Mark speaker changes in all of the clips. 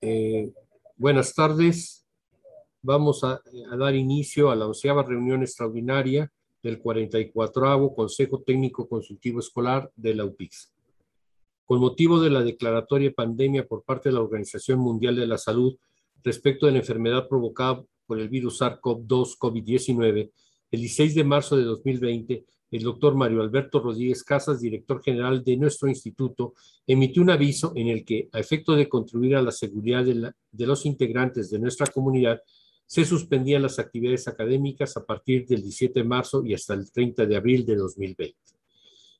Speaker 1: Eh, buenas tardes. Vamos a, dar inicio a la onceava reunión extraordinaria del 44 Consejo Técnico Consultivo Escolar de la UPIX. Con motivo de la declaratoria pandemia por parte de la Organización Mundial de la Salud respecto de la enfermedad provocada por el virus SARS-CoV-2 COVID-19, el 16 de marzo de 2020 el doctor Mario Alberto Rodríguez Casas, director general de nuestro instituto, emitió un aviso en el que, a efecto de contribuir a la seguridad de, los integrantes de nuestra comunidad, se suspendían las actividades académicas a partir del 17 de marzo y hasta el 30 de abril de 2020.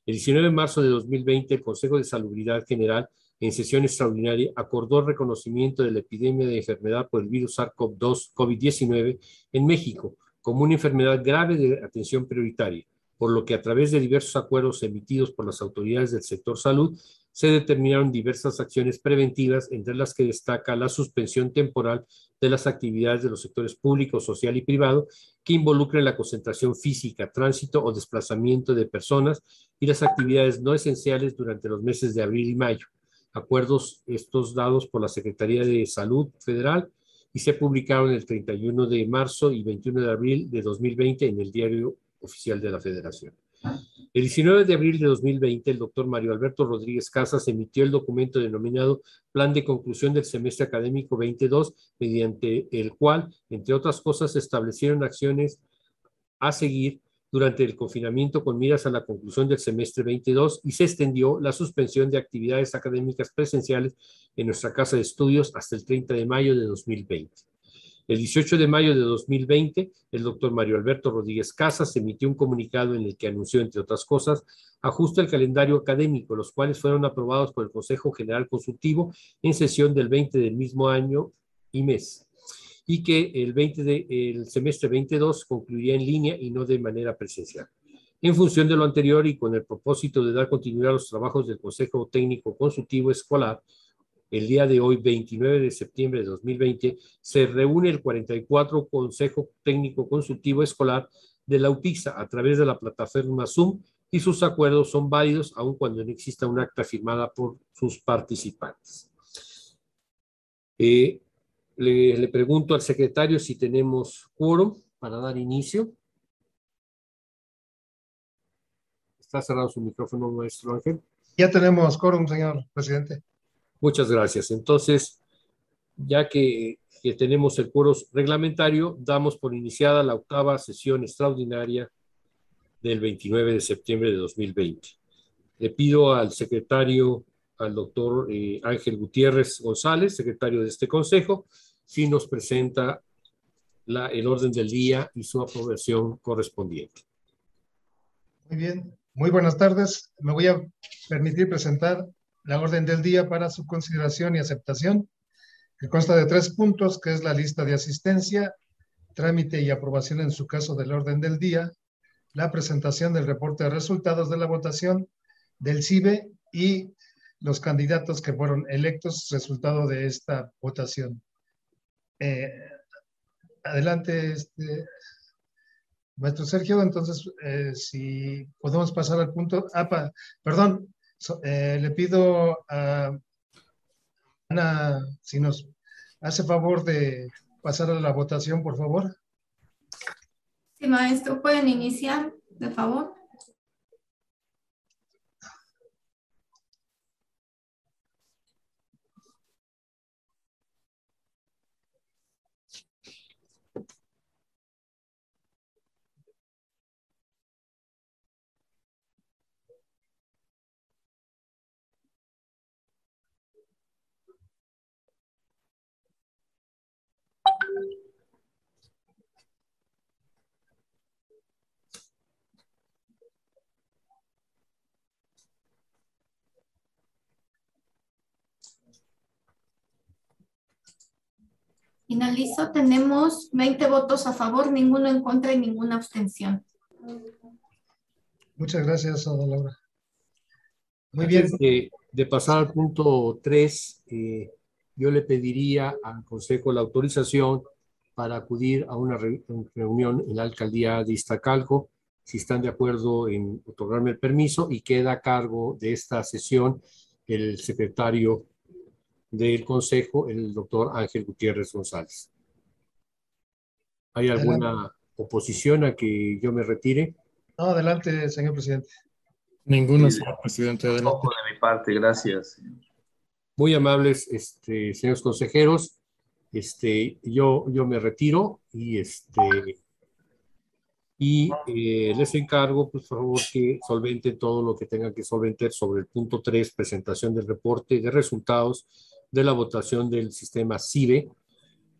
Speaker 1: El 19 de marzo de 2020, el Consejo de Salubridad General, en sesión extraordinaria, acordó reconocimiento de la epidemia de enfermedad por el virus SARS-CoV-2 COVID-19 en México como una enfermedad grave de atención prioritaria por lo que a través de diversos acuerdos emitidos por las autoridades del sector salud, se determinaron diversas acciones preventivas, entre las que destaca la suspensión temporal de las actividades de los sectores público, social y privado que involucren la concentración física, tránsito o desplazamiento de personas y las actividades no esenciales durante los meses de abril y mayo. Acuerdos estos dados por la Secretaría de Salud Federal y se publicaron el 31 de marzo y 21 de abril de 2020 en el diario oficial de la Federación. El 19 de abril de 2020, el doctor Mario Alberto Rodríguez Casas emitió el documento denominado Plan de Conclusión del Semestre Académico 22, mediante el cual, entre otras cosas, se establecieron acciones a seguir durante el confinamiento con miras a la conclusión del semestre 22 y se extendió la suspensión de actividades académicas presenciales en nuestra casa de estudios hasta el 30 de mayo de 2020. El 18 de mayo de 2020, el doctor Mario Alberto Rodríguez Casas emitió un comunicado en el que anunció, entre otras cosas, ajuste al calendario académico, los cuales fueron aprobados por el Consejo General Consultivo en sesión del 20 del mismo año y mes, y que el, 20 de, el semestre 22 concluiría en línea y no de manera presencial. En función de lo anterior y con el propósito de dar continuidad a los trabajos del Consejo Técnico Consultivo Escolar, el día de hoy, 29 de septiembre de 2020, se reúne el 44 Consejo Técnico Consultivo Escolar de la UPIXA a través de la plataforma Zoom y sus acuerdos son válidos aun cuando no exista un acta firmada por sus participantes. Eh, le, le, pregunto al secretario si tenemos quórum para dar inicio. Está cerrado su micrófono, maestro Ángel.
Speaker 2: Ya tenemos quórum, señor presidente.
Speaker 1: Muchas gracias. Entonces, ya que, tenemos el quórum reglamentario, damos por iniciada la octava sesión extraordinaria del 29 de septiembre de 2020. Le pido al secretario, al doctor eh, Ángel Gutiérrez González, secretario de este consejo, si nos presenta la, el orden del día y su aprobación correspondiente.
Speaker 2: Muy bien, muy buenas tardes. Me voy a permitir presentar la orden del día para su consideración y aceptación, que consta de tres puntos, que es la lista de asistencia, trámite y aprobación en su caso del orden del día, la presentación del reporte de resultados de la votación del CIBE y los candidatos que fueron electos resultado de esta votación. Eh, adelante, este, maestro Sergio, entonces, eh, si podemos pasar al punto, ah, perdón, eh, le pido a Ana si nos hace favor de pasar a la votación, por favor.
Speaker 3: Sí, maestro, pueden iniciar, de favor. Finalizo, tenemos 20 votos a favor, ninguno en contra y ninguna abstención.
Speaker 2: Muchas gracias, Ana Laura.
Speaker 1: Muy bien. De, pasar al punto 3, eh, yo le pediría al Consejo la autorización para acudir a una reunión en la alcaldía de Iztacalco, si están de acuerdo en otorgarme el permiso, y queda a cargo de esta sesión el secretario del Consejo, el doctor Ángel Gutiérrez González. ¿Hay alguna oposición a que yo me retire?
Speaker 2: No, adelante, señor presidente.
Speaker 4: Ninguno, señor presidente.
Speaker 5: de mi parte, gracias.
Speaker 1: Muy amables, este, señores consejeros. Este, yo, yo me retiro y este y eh, les encargo, pues, por favor, que solventen todo lo que tengan que solventar sobre el punto 3, presentación del reporte de resultados de la votación del sistema CIBE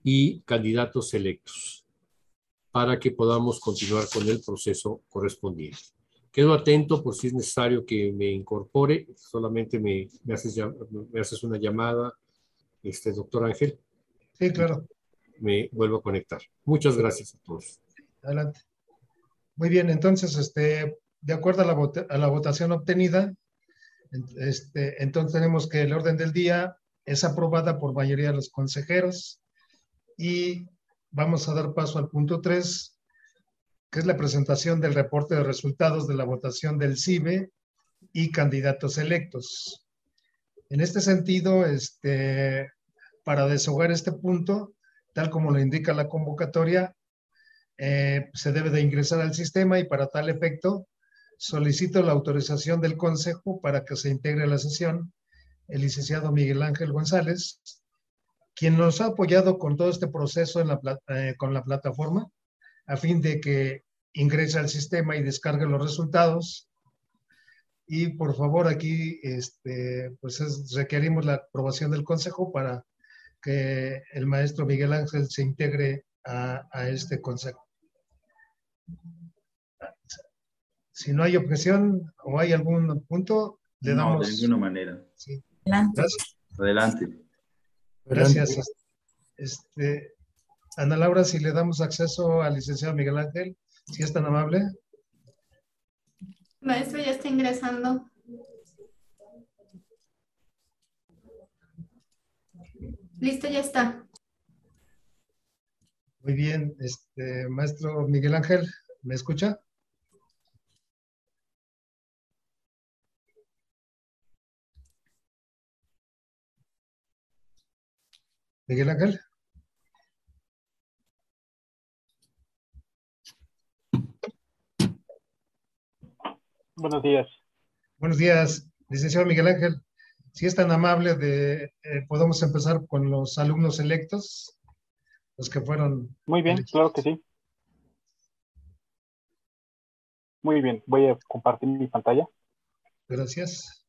Speaker 1: y candidatos electos para que podamos continuar con el proceso correspondiente. Quedo atento por si es necesario que me incorpore, solamente me, me, haces, me haces una llamada, este doctor Ángel.
Speaker 2: Sí, claro.
Speaker 1: Me vuelvo a conectar. Muchas gracias a todos.
Speaker 2: Adelante. Muy bien, entonces, este, de acuerdo a la, a la votación obtenida, este, entonces tenemos que el orden del día es aprobada por mayoría de los consejeros y vamos a dar paso al punto 3, que es la presentación del reporte de resultados de la votación del CIBE y candidatos electos. En este sentido, este, para deshogar este punto, tal como lo indica la convocatoria, eh, se debe de ingresar al sistema y para tal efecto solicito la autorización del Consejo para que se integre la sesión el licenciado Miguel Ángel González, quien nos ha apoyado con todo este proceso en la, eh, con la plataforma a fin de que ingrese al sistema y descargue los resultados. Y por favor, aquí este, pues requerimos la aprobación del Consejo para que el maestro Miguel Ángel se integre a, a este Consejo. Si no hay objeción o hay algún punto, le damos.
Speaker 5: No, de ninguna manera.
Speaker 2: Sí.
Speaker 3: Adelante.
Speaker 5: Adelante.
Speaker 2: Gracias. Este, Ana Laura, si le damos acceso al licenciado Miguel Ángel, si es tan amable.
Speaker 3: Maestro, ya está ingresando. Listo, ya está.
Speaker 2: Muy bien, este, maestro Miguel Ángel, ¿me escucha? Miguel Ángel.
Speaker 6: Buenos días.
Speaker 2: Buenos días, licenciado Miguel Ángel. Si es tan amable de, eh, podemos empezar con los alumnos electos los que fueron.
Speaker 6: Muy bien, claro que sí. Muy bien, voy a compartir mi pantalla.
Speaker 2: Gracias.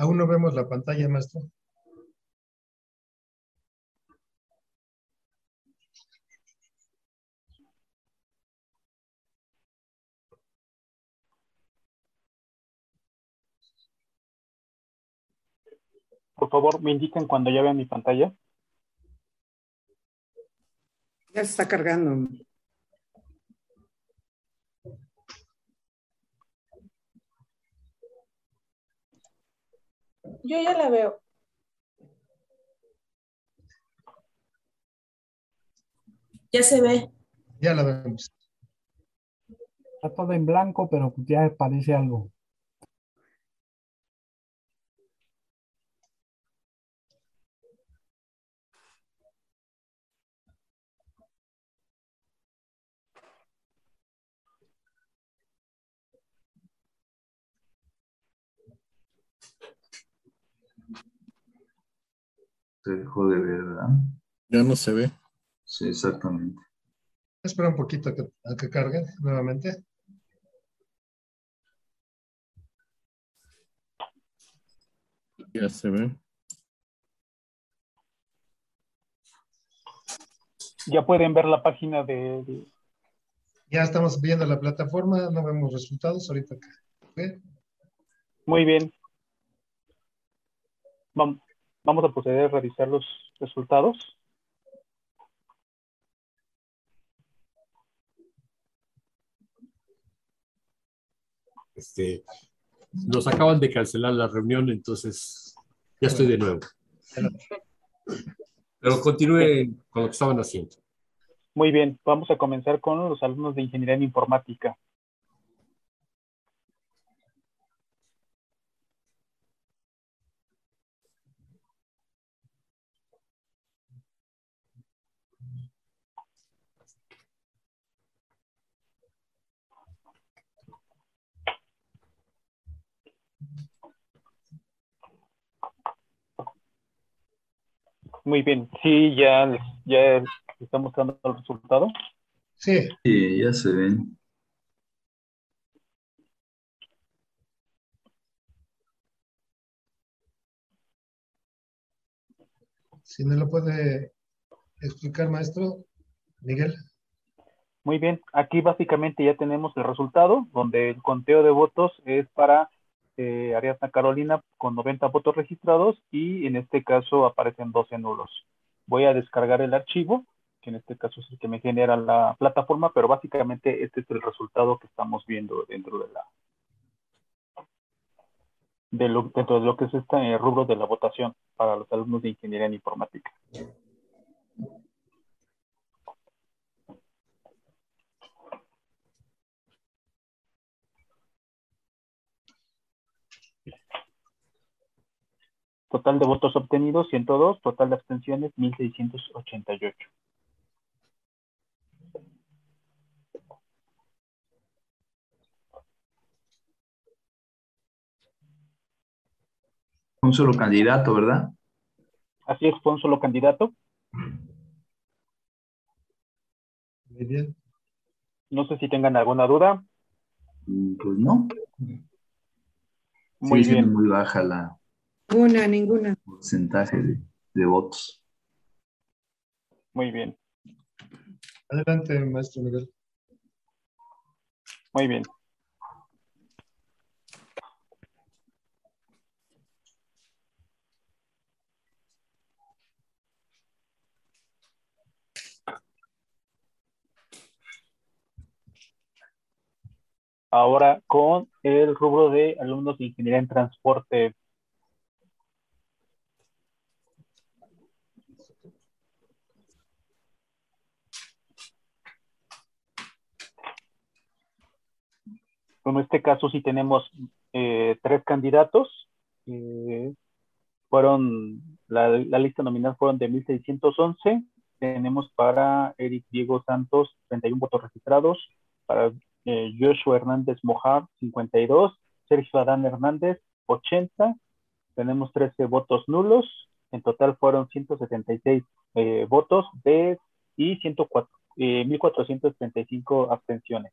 Speaker 2: Aún no vemos la pantalla, maestro.
Speaker 6: Por favor, me indican cuando ya vean mi pantalla.
Speaker 7: Ya se está cargando.
Speaker 8: Yo ya la veo.
Speaker 3: Ya se ve.
Speaker 2: Ya la vemos.
Speaker 4: Está todo en blanco, pero ya aparece algo.
Speaker 5: Se dejó de ver, ¿verdad?
Speaker 1: Ya no se ve.
Speaker 5: Sí, exactamente.
Speaker 2: Espera un poquito a que, a que cargue nuevamente.
Speaker 1: Ya se ve.
Speaker 6: Ya pueden ver la página de, de-
Speaker 2: Ya estamos viendo la plataforma, no vemos resultados ahorita. que- ¿ok?
Speaker 6: Muy bien. Vam- Vamos a proceder a revisar los resultados.
Speaker 1: Este, nos acaban de cancelar la reunión, entonces ya estoy de nuevo. Pero continúe con lo que estaban haciendo.
Speaker 6: Muy bien, vamos a comenzar con los alumnos de Ingeniería en Informática. Muy bien, sí, ya, les- ya está mostrando el resultado.
Speaker 2: Sí,
Speaker 5: Sí, ya se ven.
Speaker 2: si no lo puede explicar, maestro Miguel.
Speaker 6: Muy bien, aquí básicamente ya tenemos el resultado, donde el conteo de votos es para eh, Carolina con 90 votos registrados y en este caso aparecen 12 nulos. Voy a descargar el archivo, que en este caso es el que me genera la plataforma, pero básicamente este es el resultado que estamos viendo dentro de la lo, dentro de lo que es este rubro de la votación para los alumnos de ingeniería en informática. Total de votos obtenidos 102, total de abstenciones 1688.
Speaker 5: Un solo candidato, ¿verdad?
Speaker 6: Así es, fue un solo candidato.
Speaker 2: Muy bien.
Speaker 6: No sé si tengan alguna duda.
Speaker 5: Mm, Pues no.
Speaker 6: Muy bien.
Speaker 5: muy baja la
Speaker 7: Ninguna, ninguna.
Speaker 5: porcentaje de, de votos.
Speaker 6: Muy bien,
Speaker 2: Adelante, maestro Miguel.
Speaker 6: muy bien. Ahora con el rubro de alumnos de ingeniería en transporte. En este caso sí tenemos eh, tres candidatos. eh, fueron, la, la lista nominal fueron de 1611. Tenemos para Eric Diego Santos 31 votos registrados, para eh, Joshua Hernández Mojar 52, Sergio Adán Hernández 80, tenemos 13 votos nulos, en total fueron 176 eh, votos de, y 104, eh, 1.435 abstenciones.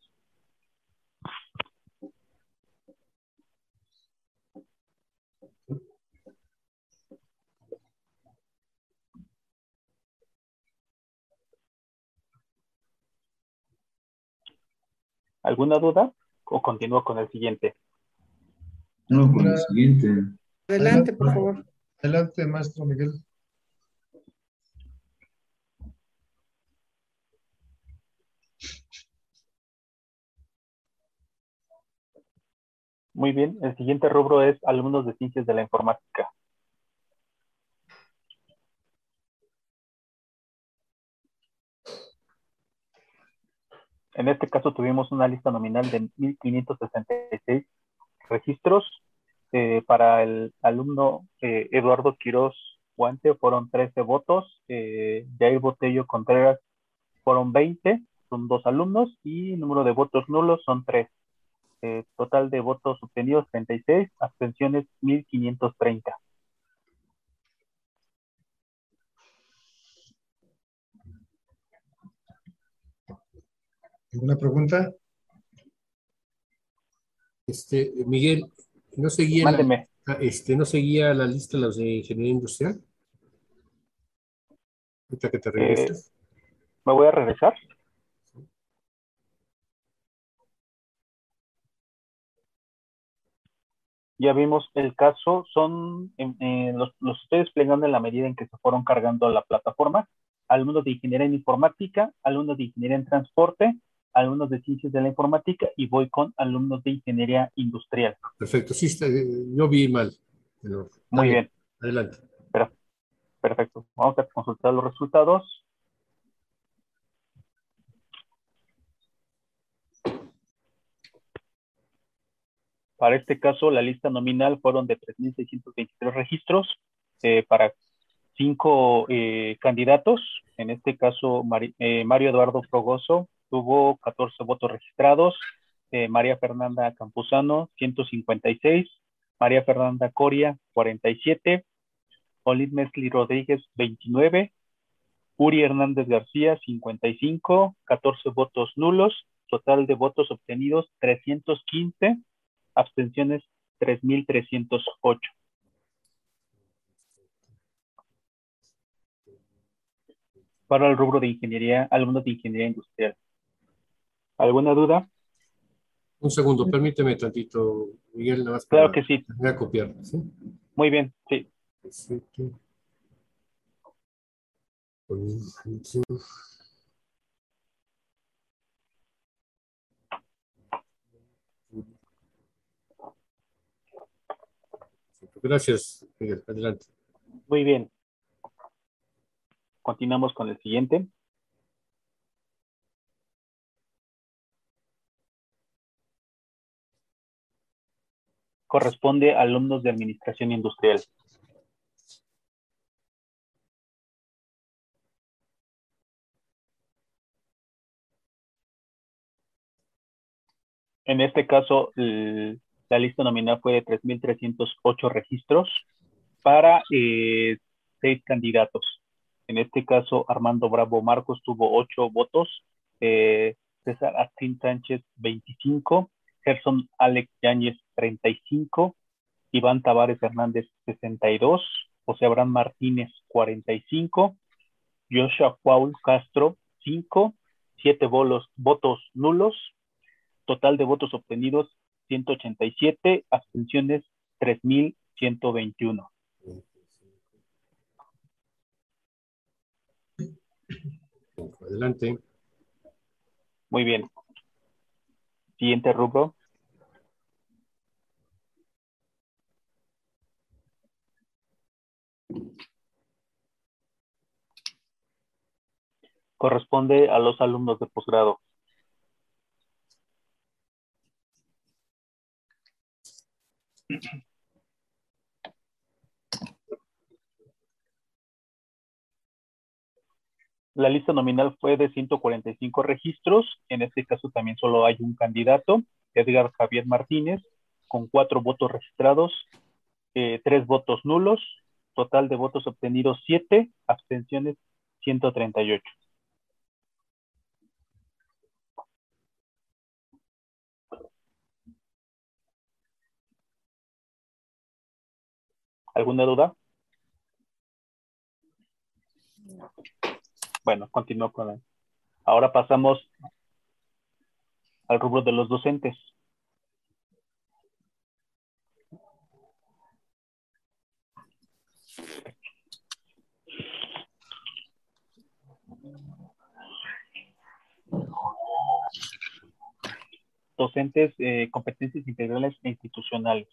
Speaker 6: ¿Alguna duda? ¿O continúo con el siguiente?
Speaker 5: No, con el siguiente.
Speaker 7: Adelante, por favor.
Speaker 2: Adelante, maestro Miguel.
Speaker 6: Muy bien, el siguiente rubro es alumnos de ciencias de la informática. En este caso tuvimos una lista nominal de 1.566 registros. Eh, para el alumno eh, Eduardo Quiroz Guante fueron 13 votos. Eh, Jair Botello Contreras fueron 20, son dos alumnos. Y número de votos nulos son 3. Eh, total de votos obtenidos 36, abstenciones 1530.
Speaker 2: ¿Alguna pregunta?
Speaker 1: Este, Miguel, ¿no seguía, la,
Speaker 6: Mándeme.
Speaker 1: ah, este, ¿no seguía la lista los de ingeniería industrial? Ahorita que te regreses.
Speaker 6: ¿Me voy a regresar? Ya vimos el caso, son, los, los estoy desplegando en la medida en que se fueron cargando la plataforma. Alumnos de ingeniería en informática, alumnos de ingeniería en transporte, alumnos de ciencias de la informática y voy con alumnos de ingeniería industrial.
Speaker 1: Perfecto, sí, está, yo vi mal. Pero,
Speaker 6: Muy bien.
Speaker 1: Adelante.
Speaker 6: Perfecto. Vamos a consultar los resultados. Para este caso, la lista nominal fueron de 3.623 registros eh, para cinco eh, candidatos. En este caso, Mari- eh, Mario Eduardo Progoso tuvo 14 votos registrados, eh, María Fernanda Campuzano 156, María Fernanda Coria 47, Olid Mesli Rodríguez, 29. Uri Hernández García, 55. 14 votos nulos. Total de votos obtenidos, 315. Abstenciones, 3.308. Para el rubro de ingeniería, alumnos de ingeniería industrial. ¿Alguna duda?
Speaker 1: Un segundo, permíteme tantito, Miguel, nada más
Speaker 6: Claro
Speaker 1: para
Speaker 6: que sí.
Speaker 1: terminar de copiar. ¿sí?
Speaker 6: Muy bien, sí.
Speaker 1: Perfecto. Gracias, Miguel. Adelante.
Speaker 6: Muy bien. Continuamos con el siguiente. Corresponde a alumnos de Administración Industrial. En este caso, la lista nominal fue de 3.308 registros para eh, seis candidatos. En este caso, Armando Bravo Marcos tuvo ocho votos, eh, César Astín Sánchez 25, Gerson Alex Yáñez 35, Iván Tavares Hernández 62, José Abraham Martínez 45, Joshua Paul Castro 5, 7 bolos, votos nulos, total de votos obtenidos 187, abstenciones 3.121.
Speaker 1: Adelante.
Speaker 6: Muy bien. Siguiente rubro. Corresponde a los alumnos de posgrado. La lista nominal fue de 145 registros. En este caso también solo hay un candidato, Edgar Javier Martínez, con cuatro votos registrados, eh, tres votos nulos, total de votos obtenidos siete, abstenciones 138. ¿Alguna duda? Bueno, continúo con el... Ahora pasamos al rubro de los docentes. Docentes, eh, competencias integrales e institucionales.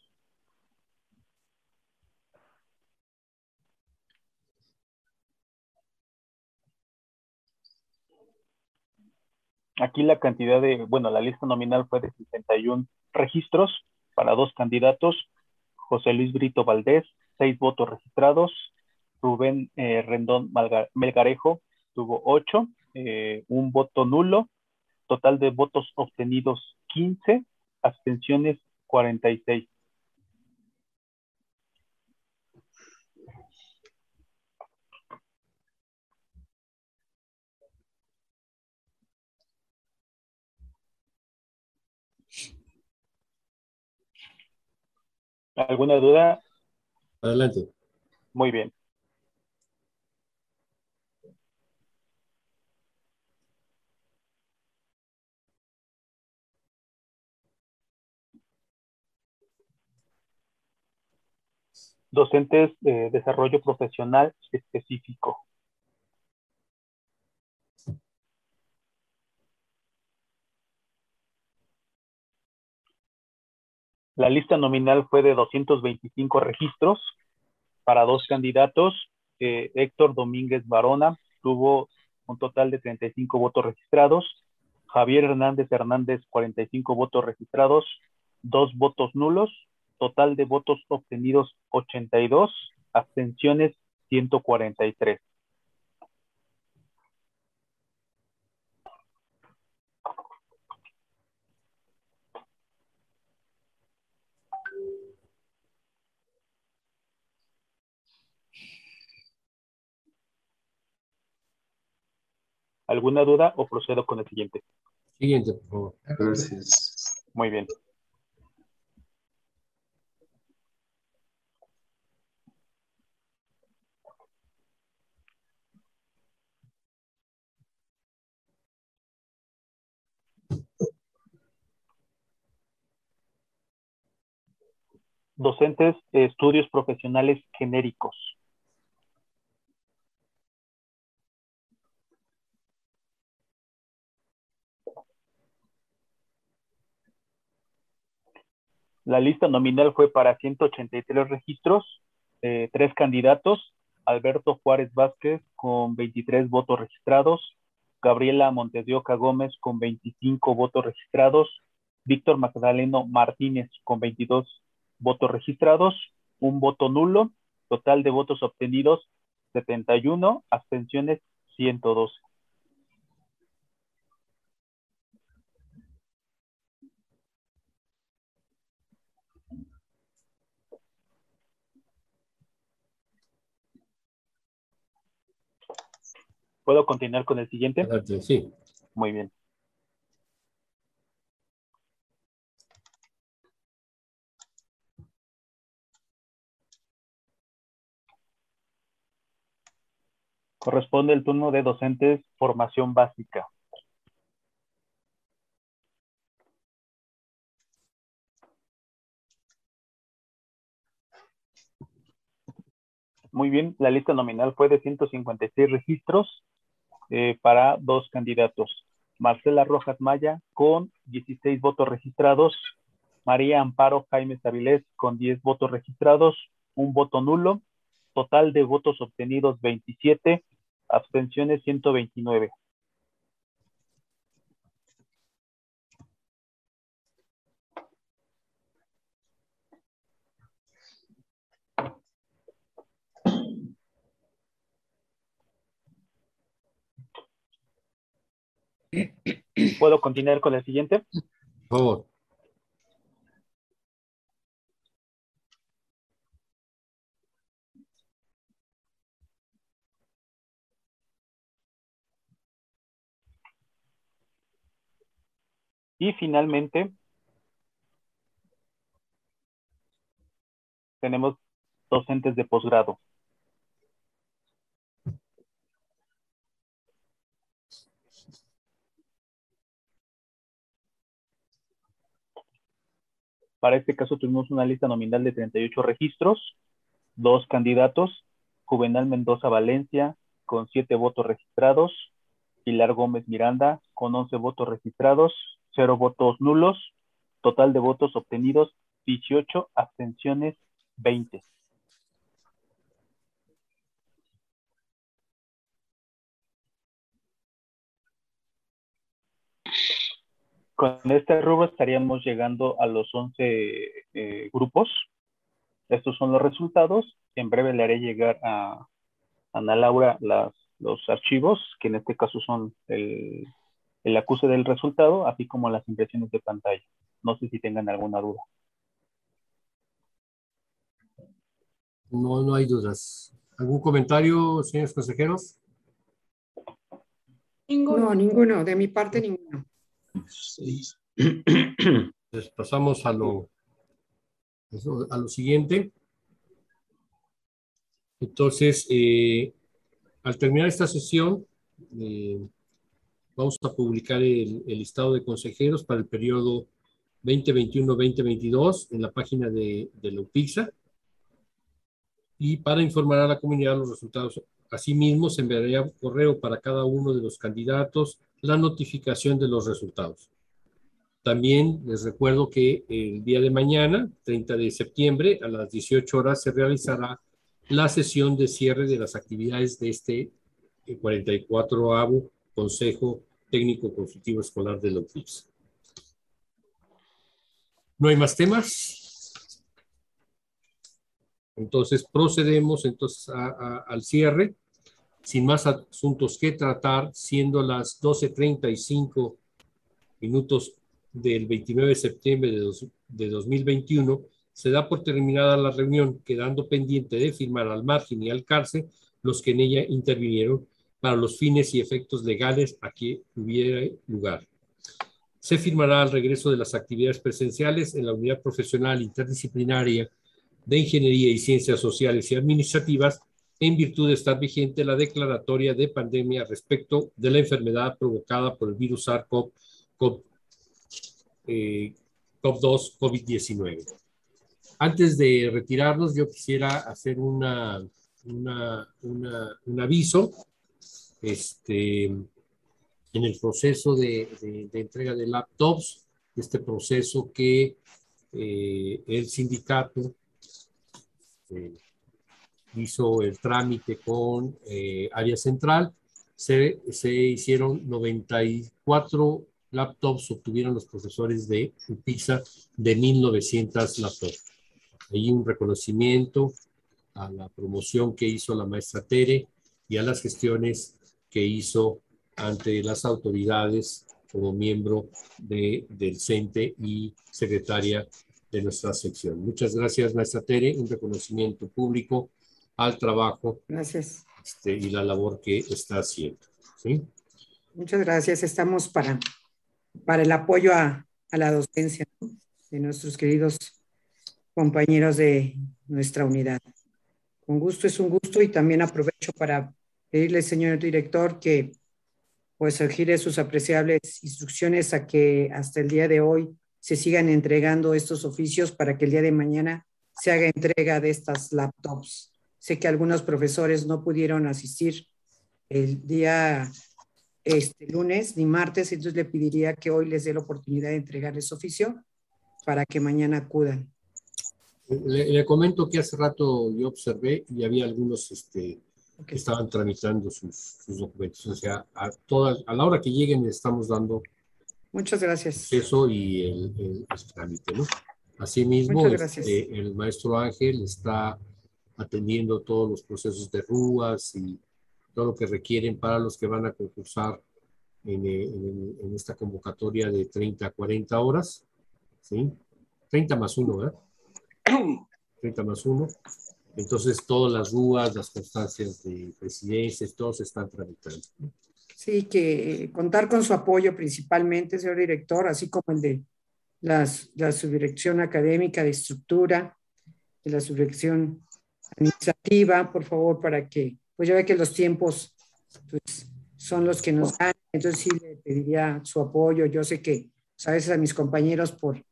Speaker 6: Aquí la cantidad de, bueno, la lista nominal fue de 61 registros para dos candidatos. José Luis Brito Valdés, seis votos registrados. Rubén eh, Rendón Melgarejo tuvo ocho, eh, un voto nulo. Total de votos obtenidos 15, abstenciones 46. ¿Alguna duda?
Speaker 1: Adelante.
Speaker 6: Muy bien. Docentes de desarrollo profesional específico. La lista nominal fue de 225 registros para dos candidatos. Eh, Héctor Domínguez Barona tuvo un total de 35 votos registrados. Javier Hernández Hernández, 45 votos registrados, dos votos nulos, total de votos obtenidos 82, abstenciones 143. ¿Alguna duda o procedo con el siguiente?
Speaker 1: Siguiente, por favor.
Speaker 5: Gracias.
Speaker 6: Muy bien. Docentes de estudios profesionales genéricos. La lista nominal fue para 183 registros, eh, tres candidatos, Alberto Juárez Vázquez con 23 votos registrados, Gabriela Montedioca Gómez con 25 votos registrados, Víctor Magdaleno Martínez con 22 votos registrados, un voto nulo, total de votos obtenidos 71, abstenciones 112. ¿Puedo continuar con el siguiente?
Speaker 1: Sí.
Speaker 6: Muy bien. Corresponde el turno de docentes formación básica. Muy bien, la lista nominal fue de 156 registros eh, para dos candidatos. Marcela Rojas Maya con 16 votos registrados, María Amparo Jaime Savilés con 10 votos registrados, un voto nulo, total de votos obtenidos 27, abstenciones 129. ¿Puedo continuar con el siguiente?
Speaker 1: Por favor.
Speaker 6: Y finalmente, tenemos docentes de posgrado. Para este caso tuvimos una lista nominal de 38 registros, dos candidatos, Juvenal Mendoza Valencia con 7 votos registrados, Pilar Gómez Miranda con 11 votos registrados, 0 votos nulos, total de votos obtenidos 18, abstenciones 20. Con este rubro estaríamos llegando a los 11 eh, grupos. Estos son los resultados. En breve le haré llegar a Ana Laura las, los archivos, que en este caso son el, el acuse del resultado, así como las impresiones de pantalla. No sé si tengan alguna duda.
Speaker 1: No, no hay dudas. ¿Algún comentario, señores consejeros?
Speaker 7: No, ninguno. De mi parte, ninguno.
Speaker 1: Pues pasamos a lo a lo siguiente. Entonces, eh, al terminar esta sesión, eh, vamos a publicar el, el, listado de consejeros para el periodo 2021-2022 en la página de, de la y para informar a la comunidad los resultados. Asimismo, se enviaría correo para cada uno de los candidatos la notificación de los resultados. También les recuerdo que el día de mañana, 30 de septiembre, a las 18 horas, se realizará la sesión de cierre de las actividades de este 44avo Consejo Técnico Consultivo Escolar de la UPIPS. ¿No hay más temas? Entonces procedemos entonces al cierre, sin más asuntos que tratar, siendo las 12.35 minutos del 29 de septiembre de, dos, de 2021, se da por terminada la reunión, quedando pendiente de firmar al margen y al cárcel los que en ella intervinieron para los fines y efectos legales a que hubiera lugar. Se firmará al regreso de las actividades presenciales en la unidad profesional interdisciplinaria de Ingeniería y Ciencias Sociales y Administrativas en virtud de estar vigente la declaratoria de pandemia respecto de la enfermedad provocada por el virus SARS-CoV eh, COP2 COVID-19. Antes de retirarnos, yo quisiera hacer una, un aviso este, en el proceso de, entrega de laptops, este proceso que eh, el sindicato eh, hizo el trámite con eh, área central, se, se hicieron 94 laptops obtuvieron los profesores de UPISA de 1900 laptops. Hay un reconocimiento a la promoción que hizo la maestra Tere y a las gestiones que hizo ante las autoridades como miembro de, del CENTE y secretaria de nuestra sección. Muchas gracias, maestra Tere. Un reconocimiento público al trabajo
Speaker 7: gracias.
Speaker 1: Este, y la labor que está haciendo. ¿sí?
Speaker 7: Muchas gracias. Estamos para para el apoyo a, a la docencia ¿no? de nuestros queridos compañeros de nuestra unidad. Con gusto es un gusto y también aprovecho para pedirle, señor director, que pues gire sus apreciables instrucciones a que hasta el día de hoy se sigan entregando estos oficios para que el día de mañana se haga entrega de estas laptops. Sé que algunos profesores no pudieron asistir el día este lunes ni martes, entonces le pediría que hoy les dé la oportunidad de entregarles oficio para que mañana acudan.
Speaker 1: Le, le, comento que hace rato yo observé y había algunos este, okay. que estaban tramitando sus, sus, documentos. O sea, a, toda, a la hora que lleguen estamos dando
Speaker 7: Muchas gracias.
Speaker 1: eso y el, el, el trámite, ¿no? Asimismo, este, el maestro Ángel está atendiendo todos los procesos de rúas y todo lo que requieren para los que van a concursar en, en, en esta convocatoria de 30 a 40 horas. ¿sí? 30 más 1, ¿verdad? 30 más 1. Entonces, todas las rúas, las constancias de presidencias, todos están tramitando.
Speaker 7: Sí, que contar con su apoyo principalmente, señor director, así como el de las, la subdirección académica de estructura, de la subdirección administrativa, por favor, para que pues ya ve que los tiempos pues, son los que nos dan, entonces sí le pediría su apoyo. Yo sé que pues, a veces a mis compañeros por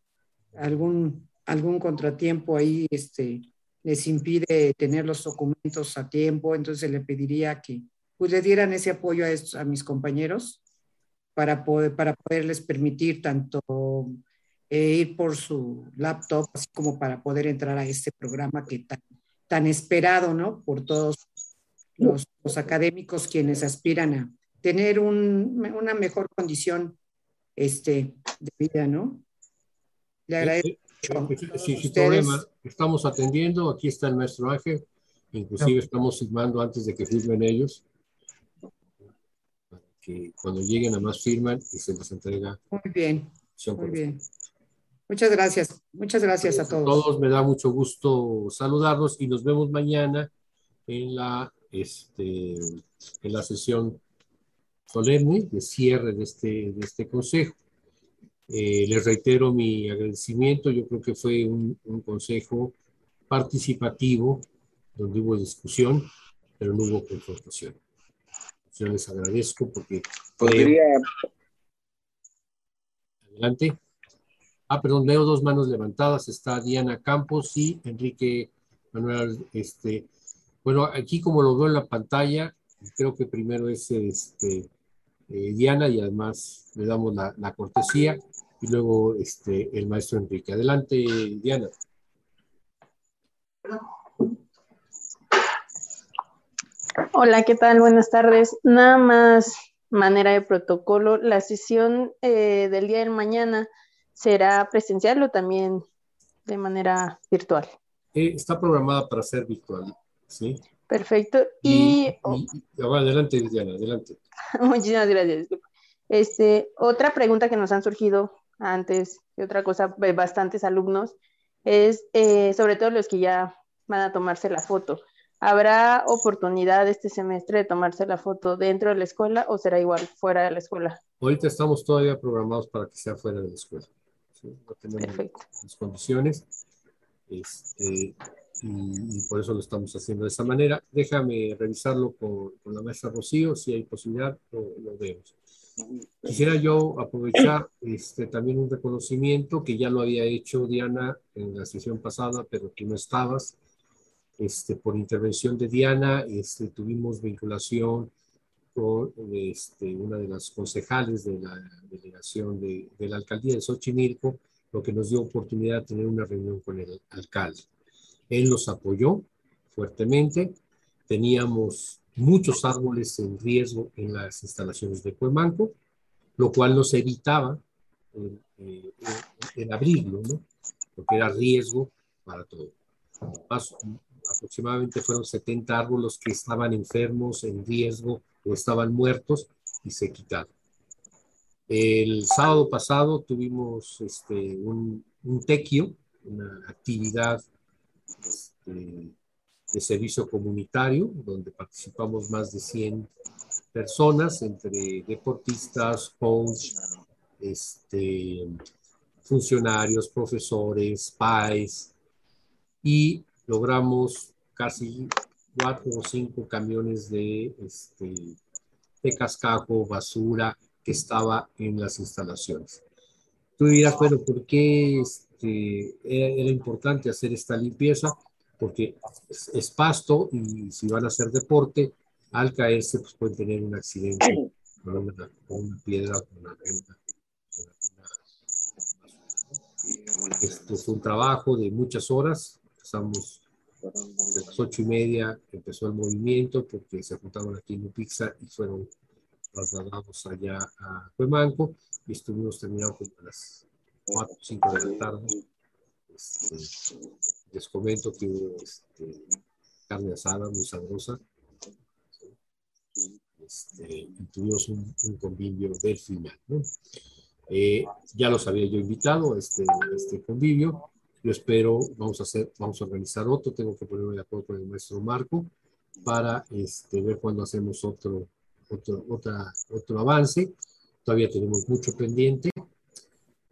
Speaker 7: algún, algún contratiempo ahí este, les impide tener los documentos a tiempo, entonces le pediría que pues, le dieran ese apoyo a, estos, a mis compañeros para, poder, para poderles permitir tanto eh, ir por su laptop, así como para poder entrar a este programa que tan, tan esperado, ¿no? Por todos los, los, académicos quienes aspiran a tener un, una mejor condición este, de vida, ¿no? Le agradezco.
Speaker 1: Sí, sin problema. Estamos atendiendo. Aquí está el maestro Ángel. Inclusive estamos firmando antes de que firmen ellos. Que cuando lleguen a más firman y se les entrega.
Speaker 7: Muy bien. Muy bien. Muchas gracias. Muchas gracias a todos.
Speaker 1: A todos me da mucho gusto saludarlos y nos vemos mañana en la este, en la sesión solemne de cierre de este, de este consejo. Eh, les reitero mi agradecimiento. Yo creo que fue un, un consejo participativo donde hubo discusión, pero no hubo confrontación. Yo les agradezco porque...
Speaker 8: Podría,
Speaker 1: Adelante. Ah, perdón, veo dos manos levantadas. Está Diana Campos y Enrique Manuel. Este, bueno, aquí como lo veo en la pantalla, creo que primero es este, eh, Diana y además le damos la, cortesía y luego este, el maestro Enrique. Adelante, Diana.
Speaker 9: Hola, ¿qué tal? Buenas tardes. Nada más manera de protocolo. La sesión eh, del día de mañana será presencial o también de manera virtual.
Speaker 1: Eh, está programada para ser virtual, ¿sí?
Speaker 9: Perfecto.
Speaker 1: Y,
Speaker 9: Y, oh,
Speaker 1: y- adelante, Diana, adelante.
Speaker 9: muchísimas gracias. Este, otra pregunta que nos han surgido antes y otra cosa, de bastantes alumnos, es eh, sobre todo los que ya van a tomarse la foto. ¿Habrá oportunidad este semestre de tomarse la foto dentro de la escuela o será igual fuera de la escuela?
Speaker 1: Ahorita estamos todavía programados para que sea fuera de la escuela. ¿Sí? No tenemos
Speaker 9: Perfecto.
Speaker 1: las condiciones este, y, y por eso lo estamos haciendo de esa manera. Déjame revisarlo con, con la maestra Rocío, si hay posibilidad, lo, lo vemos. Quisiera yo aprovechar este, también un reconocimiento que ya lo había hecho Diana en la sesión pasada, pero tú no estabas. Este, por intervención de Diana, este, tuvimos vinculación con este, una de las concejales de la delegación de, de la alcaldía de Xochimilco, lo que nos dio oportunidad de tener una reunión con el alcalde. Él nos apoyó fuertemente, teníamos muchos árboles en riesgo en las instalaciones de Cuemanco, lo cual nos evitaba el, eh, el- el abrirlo, ¿no? porque era riesgo para todo. Más, aproximadamente fueron 70 árboles que estaban enfermos, en riesgo o estaban muertos y se quitaron. El sábado pasado tuvimos este, un, tequio, una actividad este, de servicio comunitario, donde participamos más de 100 personas, entre deportistas, coach, este, funcionarios, profesores, PAES, y logramos casi cuatro o cinco camiones de, este, de cascajo, basura que estaba en las instalaciones. Tú dirás, bueno, ¿por qué este, era, era importante hacer esta limpieza? Porque es, es pasto y si van a hacer deporte, al caerse pues pueden tener un accidente con una, una piedra, con una, una- Esto fue un trabajo de muchas horas. Empezamos de las ocho y media, empezó el movimiento porque se juntaron aquí en Upixa y fueron trasladados allá a Cuemanco y estuvimos terminando como a las cuatro o cinco de la tarde. Este, les comento que hubo este, carne asada muy sabrosa. Este, y tuvimos un, un convivio del final. ¿no? Eh, ya los había yo invitado a este, a este convivio. Yo espero, vamos a hacer, vamos a organizar otro. Tengo que ponerme de acuerdo con el maestro Marco para este, ver cuándo hacemos otro, otro, otra, otro avance. Todavía tenemos mucho pendiente.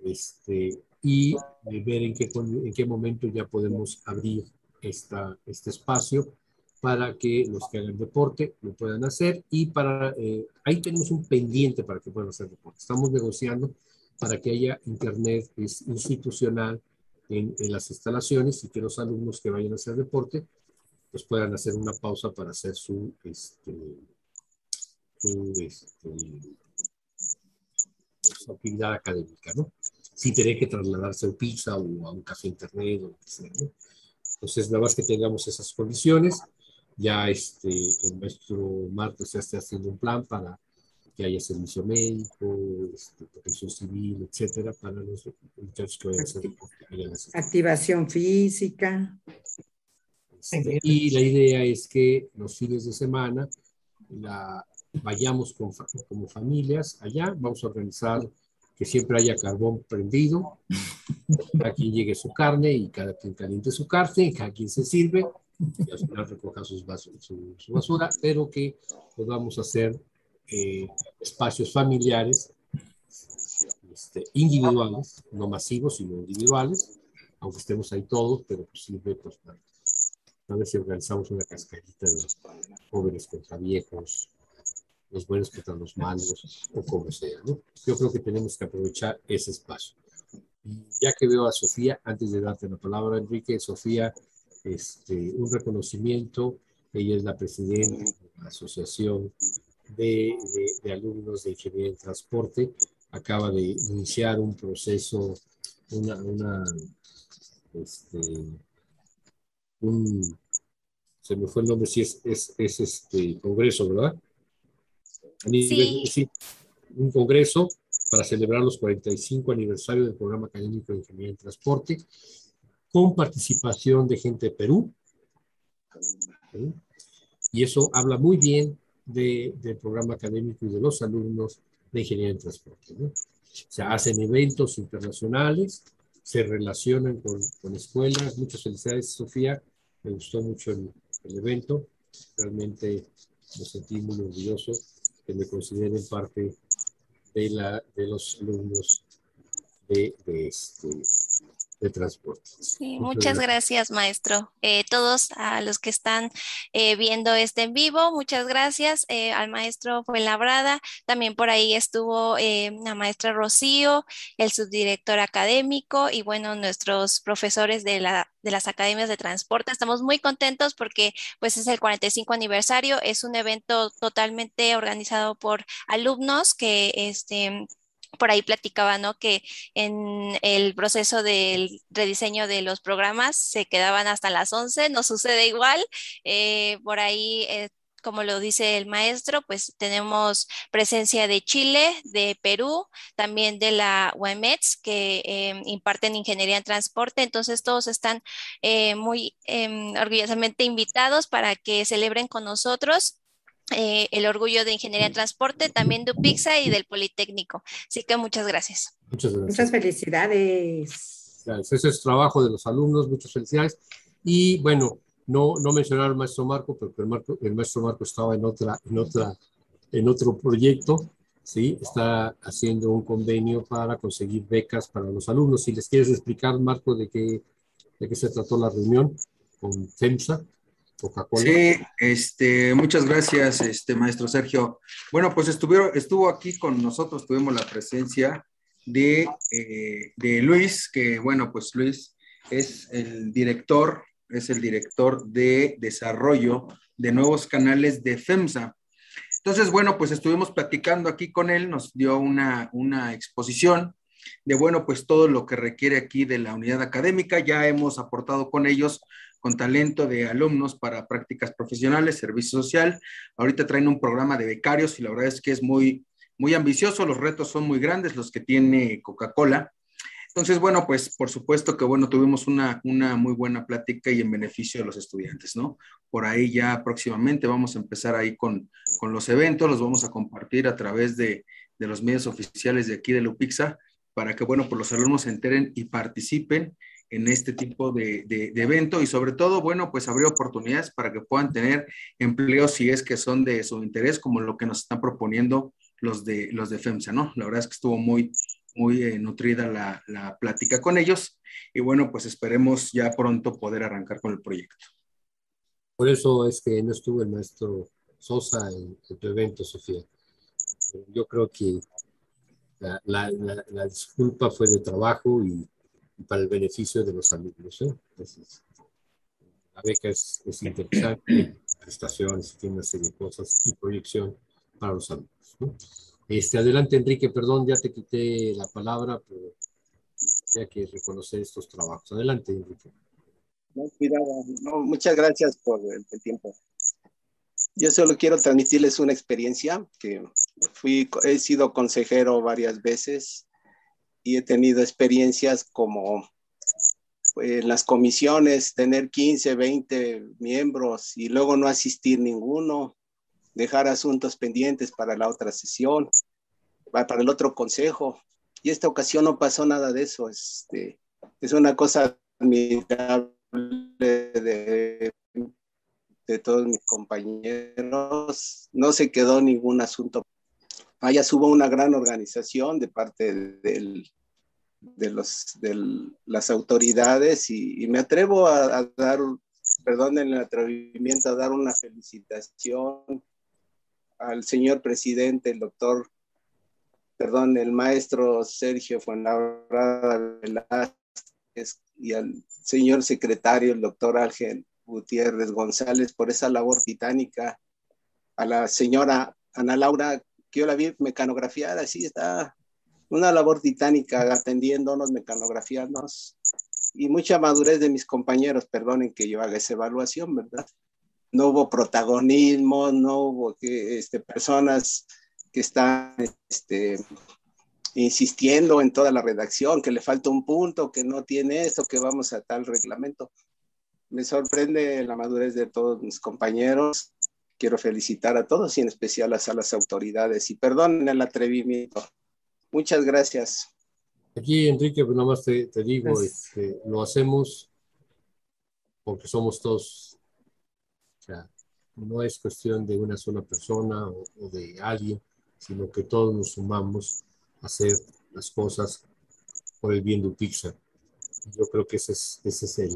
Speaker 1: Este, y eh, ver en qué, en qué momento ya podemos abrir esta, este espacio para que los que hagan deporte lo puedan hacer y para, eh, ahí tenemos un pendiente para que puedan hacer deporte. Estamos negociando para que haya internet institucional en, en las instalaciones y que los alumnos que vayan a hacer deporte pues puedan hacer una pausa para hacer su, este, su, este, su actividad académica, ¿no? Sin tener que trasladarse a un pizza o a un café internet o lo que sea, ¿no? Entonces, nada más que tengamos esas condiciones, ya este, el maestro Marcos ya está haciendo un plan para que haya servicio médico, este, protección civil, etcétera, para los muchachos que vayan a hacer vayan a hacer
Speaker 7: Activación física.
Speaker 1: Este, y la idea es que los fines de semana la, vayamos con, como familias allá, vamos a organizar que siempre haya carbón prendido, cada quien llegue su carne y cada quien caliente su carne, y cada quien se sirve y al final recoja sus vasos- su, su basura, pero que podamos hacer eh, espacios familiares este, individuales, no masivos, sino individuales, aunque estemos ahí todos, pero pues siempre pues, a ver si organizamos una cascarita de jóvenes contra viejos, los buenos contra los malos, o como sea, ¿no? Yo creo que tenemos que aprovechar ese espacio. Y ya que veo a Sofía, antes de darte la palabra, Enrique, Sofía, este, un reconocimiento, ella es la presidenta de la Asociación de, de, alumnos de Ingeniería en Transporte, acaba de iniciar un proceso, una, una este, un, se me fue el nombre, sí, es, es, es este congreso, ¿verdad?
Speaker 8: Sí.
Speaker 1: sí. Un congreso para celebrar los 45 aniversario del programa académico de Ingeniería en Transporte, con participación de gente de Perú. ¿sí? Y eso habla muy bien de, del programa académico y de los alumnos de Ingeniería en Transporte. ¿no? Se hacen eventos internacionales, se relacionan con, con escuelas. Muchas felicidades, Sofía. Me gustó mucho el, el evento. Realmente me sentí muy orgulloso que me consideren parte de, la, de los alumnos de, de, este, de transporte.
Speaker 8: Sí, muchas gracias, maestro. Eh, todos a los que están eh, viendo este en vivo, muchas gracias eh, al maestro Fuenlabrada. También por ahí estuvo la maestra Rocío, el subdirector académico y bueno, nuestros profesores de, la, de las academias de transporte. Estamos muy contentos porque pues es el 45 aniversario. Es un evento totalmente organizado por alumnos que este por ahí platicaba, ¿no? Que en el proceso del rediseño de los programas se quedaban hasta las 11, no sucede igual. Eh, por ahí, eh, como lo dice el maestro, pues tenemos presencia de Chile, de Perú, también de la UEMETS, que eh, imparten ingeniería en transporte. Entonces, todos están eh, muy em, orgullosamente invitados para que celebren con nosotros eh, el orgullo de Ingeniería en Transporte, también de UPIXA y del Politécnico. Así que muchas gracias.
Speaker 1: Muchas gracias.
Speaker 7: Muchas felicidades.
Speaker 1: Gracias. Ese es trabajo de los alumnos, muchas felicidades. Y bueno, no, no mencionar al maestro Marco, porque el, Marco, el maestro Marco estaba en, otra, en, otra, en otro proyecto, ¿sí? Está haciendo un convenio para conseguir becas para los alumnos. Si les quieres explicar, Marco, de qué, de qué se trató la reunión con FEMSA. Coca-Cola.
Speaker 10: Sí, este, muchas gracias, este, maestro Sergio. Bueno, pues estuvieron, estuvo aquí con nosotros, tuvimos la presencia de, eh, de Luis, que bueno, pues Luis es el director, es el director de desarrollo de nuevos canales de FEMSA. Entonces, bueno, pues estuvimos platicando aquí con él, nos dio una, una exposición de, bueno, pues todo lo que requiere aquí de la unidad académica. Ya hemos aportado con ellos con talento de alumnos para prácticas profesionales, servicio social. Ahorita traen un programa de becarios y la verdad es que es muy, muy ambicioso. Los retos son muy grandes, los que tiene Coca-Cola. Entonces, bueno, pues por supuesto que, bueno, tuvimos una, una muy buena plática y en beneficio de los estudiantes, ¿no? Por ahí ya próximamente vamos a empezar ahí con, con los eventos, los vamos a compartir a través de, de los medios oficiales de aquí de Lupixa para que, bueno, pues los alumnos se enteren y participen en este tipo de, de, evento y sobre todo, bueno, pues abrir oportunidades para que puedan tener empleos si es que son de su interés, como lo que nos están proponiendo los de, los de FEMSA, ¿no? La verdad es que estuvo muy, muy eh, nutrida la, la plática con ellos y bueno, pues esperemos ya pronto poder arrancar con el proyecto.
Speaker 1: Por eso es que no estuvo el maestro Sosa en, en tu evento, Sofía. Yo creo que la, la, la, la disculpa fue de trabajo y para el beneficio de los alumnos. ¿eh? Entonces, la beca es, es interesante, prestaciones, tiene una serie de cosas y proyección para los alumnos. ¿no? Este, adelante, Enrique, perdón, ya te quité la palabra, pero ya que reconocer estos trabajos. Adelante, Enrique.
Speaker 11: No, cuidado. No, muchas gracias por el, el tiempo. Yo solo quiero transmitirles una experiencia que fui, he sido consejero varias veces y he tenido experiencias como en las comisiones, tener 15, 20 miembros y luego no asistir ninguno, dejar asuntos pendientes para la otra sesión, para el otro consejo. Y esta ocasión no pasó nada de eso. Este, es una cosa admirable de, de todos mis compañeros. No se quedó ningún asunto. Allá hubo una gran organización de parte del, de, los, de las autoridades y, me atrevo a, a dar, perdón el atrevimiento, a dar una felicitación al señor presidente, el doctor, perdón, el maestro Sergio Fuenlabrada Velázquez y al señor secretario, el doctor Ángel Gutiérrez González, por esa labor titánica, a la señora Ana Laura, que yo la vi mecanografiada, así está, una labor titánica atendiéndonos, mecanografiándonos, y mucha madurez de mis compañeros, perdonen que yo haga esa evaluación, ¿verdad? no hubo protagonismo, no hubo que, este, personas que están este, insistiendo en toda la redacción, que le falta un punto, que no tiene esto, que vamos a tal reglamento. Me sorprende la madurez de todos mis compañeros. Quiero felicitar a todos y en especial a las autoridades. Y perdonen el atrevimiento. Muchas gracias.
Speaker 1: Aquí, Enrique, pues nomás te, te digo, este, lo hacemos porque somos todos no es cuestión de una sola persona o, de alguien, sino que todos nos sumamos a hacer las cosas por el bien de Pixar. Yo creo que ese es, ese es el,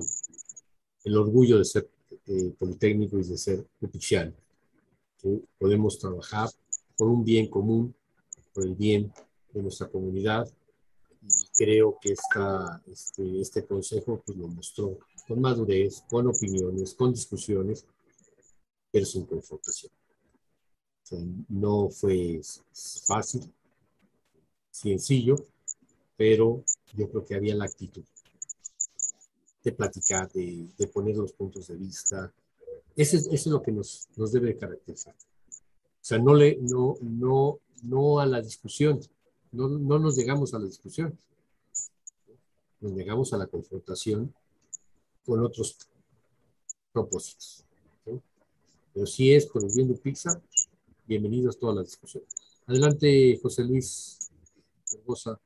Speaker 1: el orgullo de ser eh, politécnico y de ser upixiano. Podemos trabajar por un bien común, por el bien de nuestra comunidad. Y creo que esta, este, este consejo pues, lo mostró con madurez, con opiniones, con discusiones pero sin confrontación. no fue fácil, sencillo, pero yo creo que había la actitud de platicar, de, de poner los puntos de vista. Eso es, eso es lo que nos, nos debe caracterizar. O sea, no, le, no, no, no a la discusión, no, no nos llegamos a la discusión, nos llegamos a la confrontación con otros propósitos. Pero si es por el bien de Pixar, bienvenidos a todas las discusiones. Adelante, José Luis Hermosa.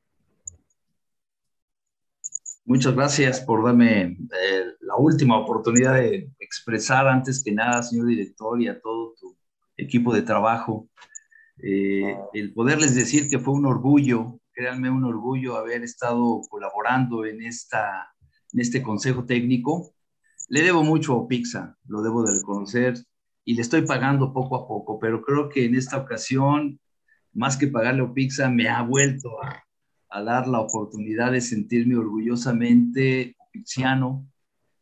Speaker 5: Muchas gracias por darme eh, la última oportunidad de expresar antes que nada, señor director, y a todo tu equipo de trabajo, eh, el poderles decir que fue un orgullo, créanme, un orgullo haber estado colaborando en, esta, en este consejo técnico. Le debo mucho a Pixar, lo debo de reconocer y le estoy pagando poco a poco, pero creo que en esta ocasión, más que pagarle a Pizza, me ha vuelto a, a dar la oportunidad de sentirme orgullosamente pixiano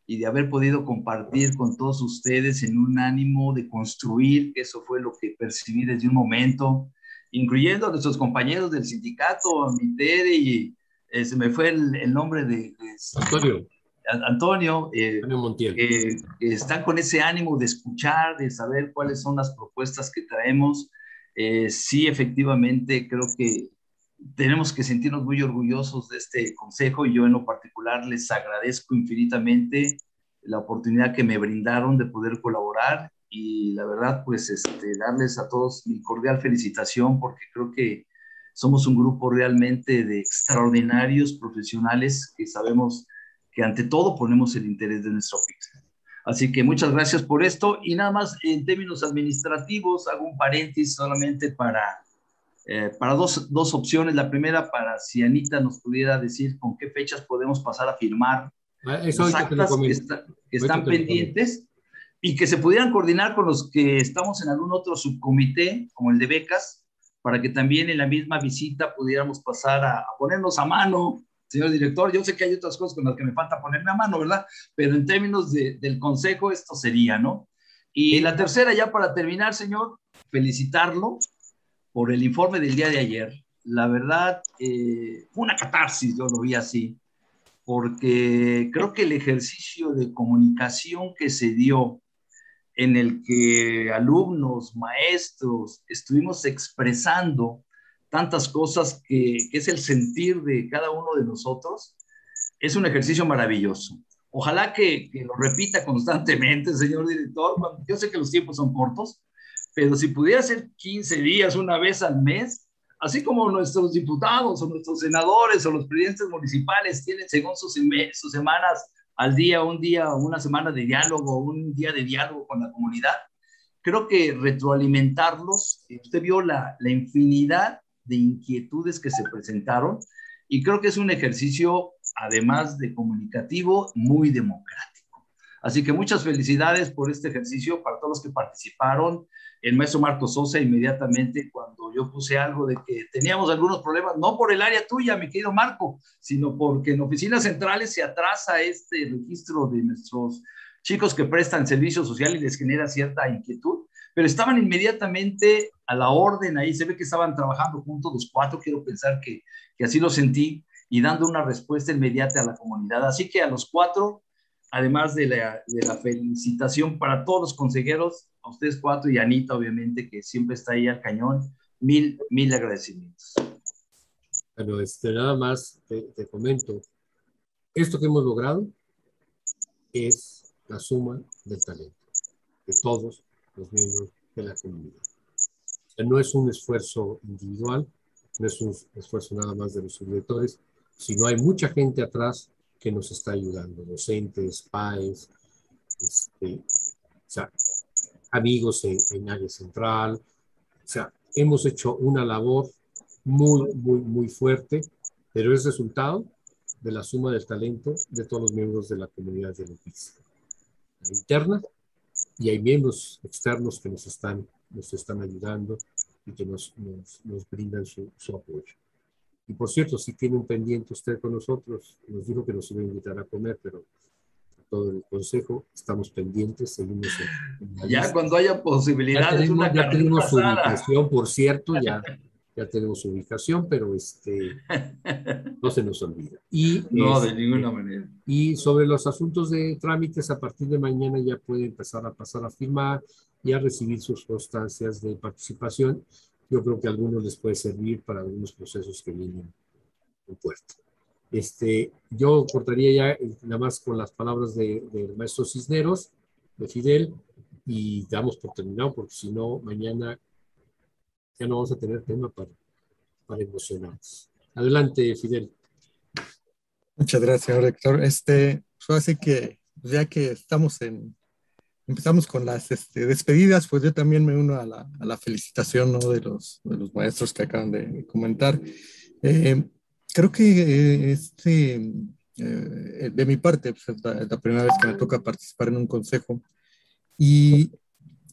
Speaker 5: y de haber podido compartir con todos ustedes en un ánimo de construir, que eso fue lo que percibí desde un momento, incluyendo a nuestros compañeros del sindicato, a mi Tere, y eh, se me fue el, el nombre de, de
Speaker 1: Antonio.
Speaker 5: Antonio, eh,
Speaker 1: Montiel.
Speaker 5: Eh, están con ese ánimo de escuchar, de saber cuáles son las propuestas que traemos. Eh, sí, efectivamente, creo que tenemos que sentirnos muy orgullosos de este consejo y yo en lo particular les agradezco infinitamente la oportunidad que me brindaron de poder colaborar y la verdad, pues este, darles a todos mi cordial felicitación porque creo que somos un grupo realmente de extraordinarios profesionales que sabemos que ante todo ponemos el interés de nuestro pixel. Así que muchas gracias por esto y nada más en términos administrativos hago un paréntesis solamente para, eh, para dos, dos, opciones. La primera para si Anita nos pudiera decir con qué fechas podemos pasar a firmar
Speaker 1: ah, Eso
Speaker 5: las actas que, están pendientes y que se pudieran coordinar con los que estamos en algún otro subcomité, como el de becas, para que también en la misma visita pudiéramos pasar a, a ponernos a mano señor director. Yo sé que hay otras cosas con las que me falta ponerme a mano, ¿verdad? Pero en términos de, del consejo, esto sería, ¿no? Y la tercera, ya para terminar, señor, felicitarlo por el informe del día de ayer. La verdad, eh, una catarsis, yo lo vi así, porque creo que el ejercicio de comunicación que se dio en el que alumnos, maestros, estuvimos expresando tantas cosas que, es el sentir de cada uno de nosotros, es un ejercicio maravilloso. Ojalá que, lo repita constantemente, señor director. Yo sé que los tiempos son cortos, pero si pudiera ser 15 días, una vez al mes, así como nuestros diputados o nuestros senadores o los presidentes municipales tienen según sus, sus semanas al día, un día, una semana de diálogo, un día de diálogo con la comunidad, creo que retroalimentarlos, eh, usted vio la, la infinidad de inquietudes que se presentaron y creo que es un ejercicio, además de comunicativo, muy democrático. Así que muchas felicidades por este ejercicio para todos los que participaron. El maestro Marco Sosa inmediatamente cuando yo puse algo de que teníamos algunos problemas, no por el área tuya, mi querido Marco, sino porque en oficinas centrales se atrasa este registro de nuestros chicos que prestan servicio social y les genera cierta inquietud, pero estaban inmediatamente a la orden ahí, se ve que estaban trabajando juntos los cuatro, quiero pensar que, que así lo sentí, y dando una respuesta inmediata a la comunidad. Así que a los cuatro, además de la, felicitación para todos los consejeros, a ustedes cuatro y a Anita, obviamente, que siempre está ahí al cañón, mil, mil agradecimientos.
Speaker 1: Bueno, este, nada más te, comento, esto que hemos logrado es la suma del talento de todos los miembros de la comunidad. O no es un esfuerzo individual, no es un esfuerzo nada más de los subdirectores, sino hay mucha gente atrás que nos está ayudando, docentes, PAES, este, o sea, amigos en, en área central, o sea, hemos hecho una labor muy, muy, muy fuerte, pero es resultado de la suma del talento de todos los miembros de la comunidad de Leticia interna y hay miembros externos que nos están, nos están ayudando y que nos, nos, nos brindan su, su, apoyo. Y por cierto, si tiene un pendiente usted con nosotros, nos dijo que nos iba a invitar a comer, pero todo el consejo estamos pendientes, seguimos
Speaker 5: en, ya cuando haya posibilidad
Speaker 1: ya tenemos, ya tenemos su ubicación, por cierto, ya ya tenemos ubicación, pero este, no se nos olvida. Y,
Speaker 5: no,
Speaker 1: este,
Speaker 5: de ninguna manera.
Speaker 1: Y sobre los asuntos de trámites, a partir de mañana ya puede empezar a pasar a firmar y a recibir sus constancias de participación. Yo creo que a algunos les puede servir para algunos procesos que vienen en puerto. Este, yo cortaría ya eh, nada más con las palabras del de maestro Cisneros, de Fidel, y damos por terminado, porque si no, mañana ya no vamos a tener tema para, para emocionarnos. Adelante, Fidel.
Speaker 12: Muchas gracias, rector. Este, pues así que ya que estamos en, empezamos con las este, despedidas, pues yo también me uno a la, a la felicitación ¿no? de, los, de los maestros que acaban de comentar. Eh, creo que eh, este, eh, de mi parte, pues es la, la, primera vez que me toca participar en un consejo y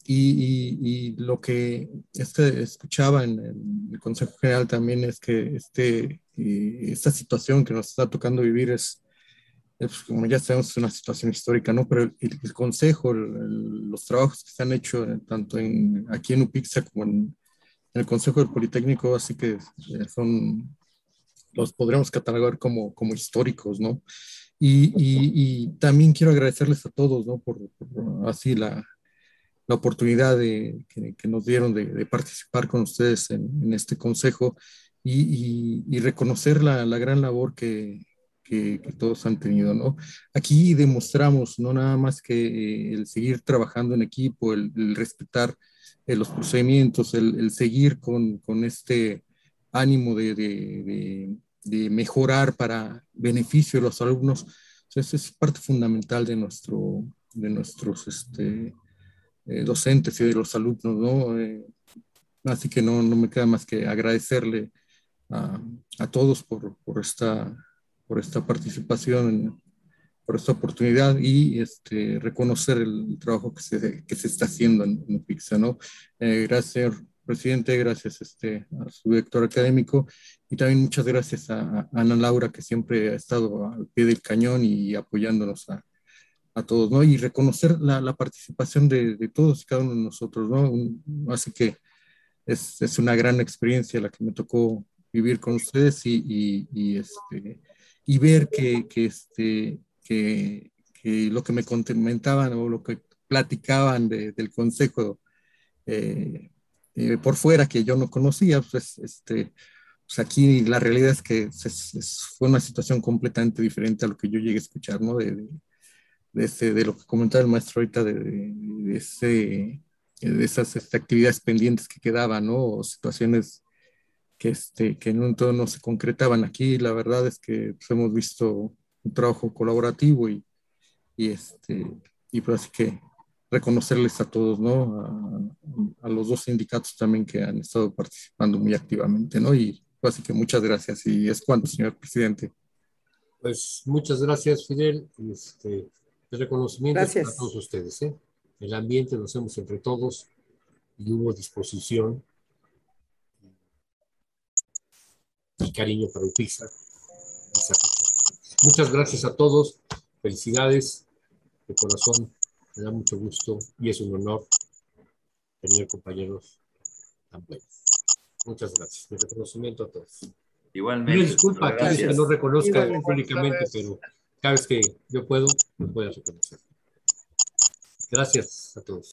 Speaker 12: y, y, lo que este, escuchaba en, en, el Consejo General también es que este, esta situación que nos está tocando vivir es, es, como ya sabemos, es una situación histórica, ¿no? Pero el, el Consejo, el, los trabajos que se han hecho eh, tanto en, aquí en UPIXA como en, en el Consejo del Politécnico, así que eh, son, los podríamos catalogar como, como históricos, ¿no? Y, y, y, también quiero agradecerles a todos, ¿no? Por, por así la, la oportunidad de, que, que nos dieron de, de, participar con ustedes en, en este consejo y, y reconocer la, la, gran labor que, que, que, todos han tenido. ¿no? Aquí demostramos no nada más que el seguir trabajando en equipo, el, el respetar eh, los procedimientos, el, el seguir con, con, este ánimo de, de, de, mejorar para beneficio de los alumnos. Entonces, es parte fundamental de, nuestro, de nuestros... Este, eh, docentes y de los alumnos, ¿no? Eh, así que no, no, me queda más que agradecerle a, a todos por, por, esta, por esta participación, por esta oportunidad y este, reconocer el trabajo que se, que se está haciendo en, en PIXA, ¿no? Eh, gracias, presidente, gracias este, a su director académico y también muchas gracias a, a Ana Laura que siempre ha estado al pie del cañón y apoyándonos a, a todos, ¿no? Y reconocer la, la participación de, de, todos cada uno de nosotros, ¿no? Un, así que es, es, una gran experiencia la que me tocó vivir con ustedes y, y, y este, y ver que, que, este, que, que, lo que me comentaban o lo que platicaban de, del consejo eh, eh, por fuera que yo no conocía, pues, este, pues aquí la realidad es que fue una situación completamente diferente a lo que yo llegué a escuchar, ¿no? De, de, de, ese, de lo que comentaba el maestro ahorita, de, ese, esas este, actividades pendientes que quedaban, ¿no? O situaciones que, este, que en un todo no se concretaban. Aquí la verdad es que pues, hemos visto un trabajo colaborativo y, y, este, y pues así que reconocerles a todos, ¿no? A, a, los dos sindicatos también que han estado participando muy activamente, ¿no? Y así que muchas gracias. Y es cuanto, señor presidente.
Speaker 1: Pues muchas gracias, Fidel. Este, el reconocimiento
Speaker 7: Gracias.
Speaker 1: a todos ustedes. ¿eh? El ambiente lo hacemos entre todos y hubo disposición y cariño para Upixa. Muchas gracias a todos. Felicidades de corazón. Me da mucho gusto y es un honor tener compañeros tan buenos. Muchas gracias. Mi reconocimiento a todos.
Speaker 5: Igualmente.
Speaker 1: Una disculpa a aquellos que no reconozcan
Speaker 2: Igualmente.
Speaker 1: públicamente, pero cada vez que yo puedo, me puedo reconocer. Gracias a todos.